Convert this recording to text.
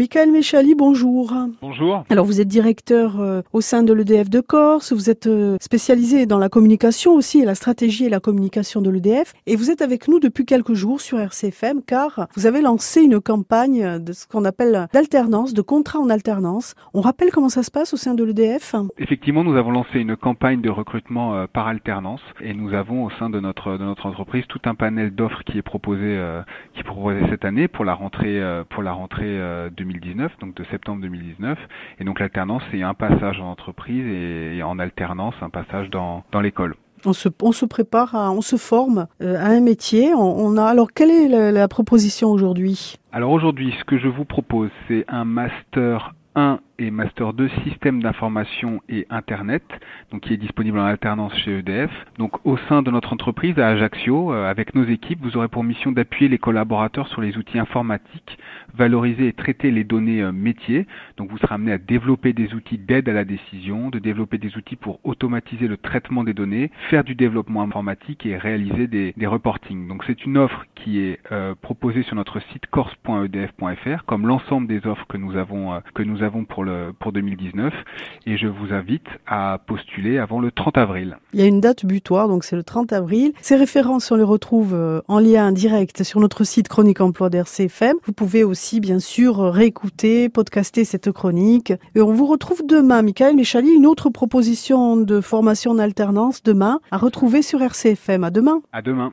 Michael Méchali, bonjour. Bonjour. Alors vous êtes directeur euh, au sein de l'EDF de Corse, vous êtes euh, spécialisé dans la communication aussi et la stratégie et la communication de l'EDF et vous êtes avec nous depuis quelques jours sur RCFM car vous avez lancé une campagne de ce qu'on appelle d'alternance, de contrat en alternance. On rappelle comment ça se passe au sein de l'EDF Effectivement, nous avons lancé une campagne de recrutement euh, par alternance et nous avons au sein de notre de notre entreprise tout un panel d'offres qui est proposé qui est proposé cette année pour la rentrée pour la rentrée 2020 2019, donc de septembre 2019. Et donc l'alternance, c'est un passage en entreprise et, en alternance, un passage dans, dans l'école. On se, on se prépare, à, on se forme euh, à un métier. On, a alors quelle est la, la proposition aujourd'hui? Alors aujourd'hui, ce que je vous propose, c'est un master 1 et Master 2 Système d'information et Internet, donc qui est disponible en alternance chez EDF. Donc au sein de notre entreprise à Ajaccio, euh, avec nos équipes, vous aurez pour mission d'appuyer les collaborateurs sur les outils informatiques, valoriser et traiter les données euh, métiers. Donc vous serez amené à développer des outils d'aide à la décision, de développer des outils pour automatiser le traitement des données, faire du développement informatique et réaliser des, des reportings. Donc c'est une offre qui est euh, proposée sur notre site corse.edf.fr, comme l'ensemble des offres que nous avons que nous avons pour le pour 2019 et je vous invite à postuler avant le 30 avril. Il y a une date butoir, donc c'est le 30 avril. Ces références, on les retrouve euh, en lien direct sur notre site Chronique Emploi d'RCFM. Vous pouvez aussi, bien sûr, réécouter, podcaster cette chronique. Et on vous retrouve demain, Michael Méchali, une autre proposition de formation en alternance demain à retrouver sur RCFM. À demain. À demain.